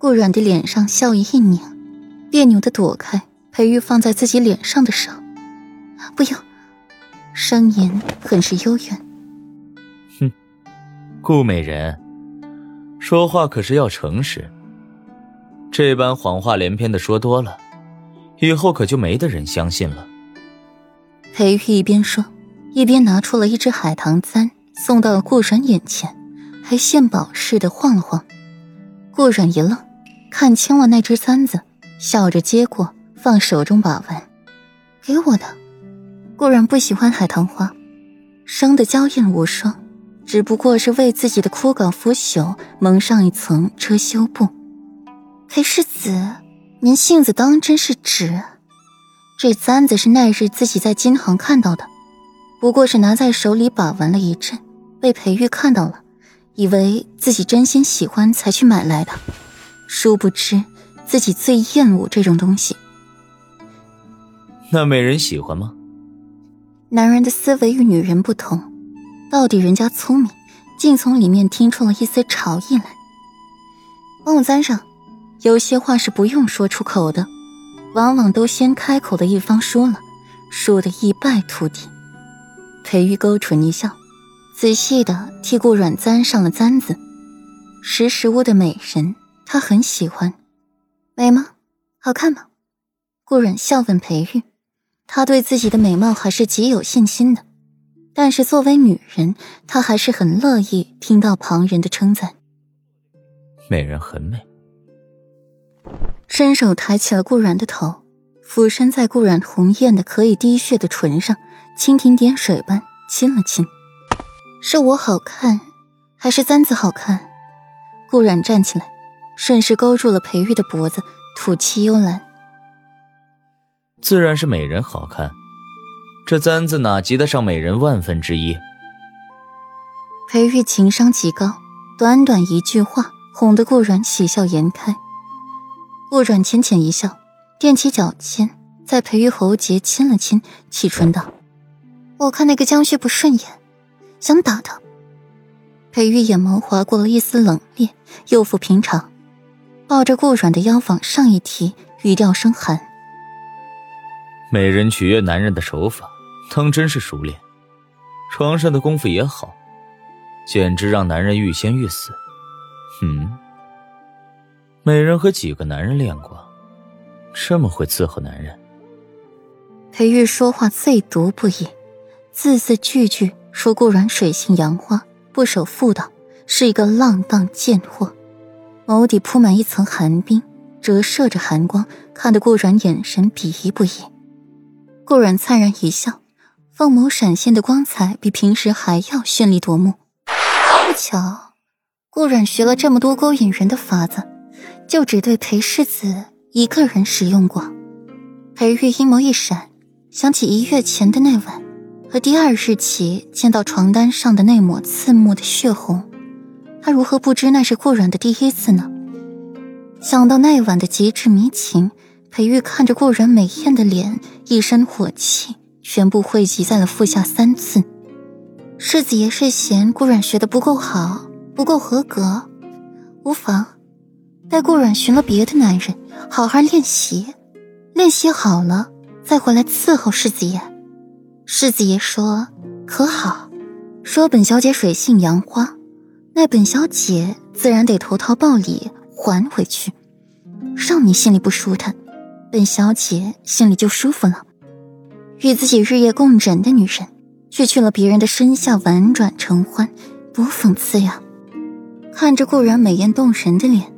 顾阮的脸上笑意一拧，别扭的躲开裴玉放在自己脸上的手。不要，声音很是幽怨。哼，顾美人，说话可是要诚实。这般谎话连篇的说多了，以后可就没的人相信了。裴玉一边说，一边拿出了一只海棠簪，送到了顾阮眼前，还献宝似的晃了晃。顾阮一愣，看清了那只簪子，笑着接过，放手中把玩。给我的。顾然不喜欢海棠花，生的娇艳无双，只不过是为自己的枯槁腐朽蒙上一层遮羞布。裴世子，您性子当真是直。这簪子是那日自己在金行看到的，不过是拿在手里把玩了一阵，被裴玉看到了，以为自己真心喜欢才去买来的，殊不知自己最厌恶这种东西。那美人喜欢吗？男人的思维与女人不同，到底人家聪明，竟从里面听出了一丝潮意来。帮我簪上。有些话是不用说出口的，往往都先开口的一方输了，输得一败涂地。裴玉勾唇一笑，仔细的替顾阮簪上了簪子。识时务的美人，他很喜欢。美吗？好看吗？顾阮笑问裴玉。他对自己的美貌还是极有信心的，但是作为女人，她还是很乐意听到旁人的称赞。美人很美。伸手抬起了顾然的头，俯身在顾然红艳的可以滴血的唇上，蜻蜓点水般亲了亲。是我好看，还是簪子好看？顾然站起来，顺势勾住了裴玉的脖子，吐气幽兰：“自然是美人好看，这簪子哪及得上美人万分之一？”裴玉情商极高，短短一句话，哄得顾然喜笑颜开。顾阮浅浅一笑，踮起脚尖，在裴玉喉结亲了亲，启唇道：“我看那个江旭不顺眼，想打他。”裴玉眼眸划过了一丝冷冽，又复平常，抱着顾软的腰往上一提，语调生寒：“美人取悦男人的手法，当真是熟练，床上的功夫也好，简直让男人欲仙欲死。”嗯。美人和几个男人练过，这么会伺候男人。裴玉说话最毒不已，字字句句说顾阮水性杨花，不守妇道，是一个浪荡贱货。眸底铺满一层寒冰，折射着寒光，看得顾阮眼神鄙夷不已。顾阮灿然一笑，凤眸闪现的光彩比平时还要绚丽夺目。不巧，顾阮学了这么多勾引人的法子。就只对裴世子一个人使用过。裴玉阴眸一闪，想起一月前的那晚，和第二日起见到床单上的那抹刺目的血红，他如何不知那是顾阮的第一次呢？想到那晚的极致迷情，裴玉看着顾阮美艳的脸，一身火气全部汇集在了腹下三次。世子爷是嫌顾阮学的不够好，不够合格，无妨。待顾阮寻了别的男人，好好练习，练习好了再回来伺候世子爷。世子爷说可好？说本小姐水性杨花，那本小姐自然得投桃报李还回去。让你心里不舒坦，本小姐心里就舒服了。与自己日夜共枕的女人，却去了别人的身下婉转承欢，多讽刺呀！看着顾然美艳动人的脸。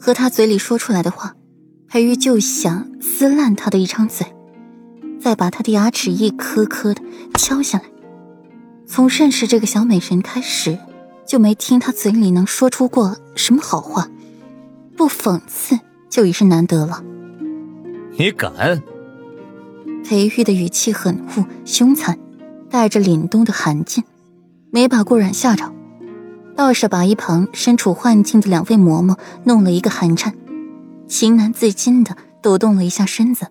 和他嘴里说出来的话，裴玉就想撕烂他的一张嘴，再把他的牙齿一颗颗的敲下来。从认识这个小美人开始，就没听他嘴里能说出过什么好话，不讽刺就已是难得了。你敢？裴玉的语气狠恶凶残，带着凛冬的寒劲，没把顾然吓着。倒是把一旁身处幻境的两位嬷嬷弄了一个寒颤，情难自禁的抖动了一下身子。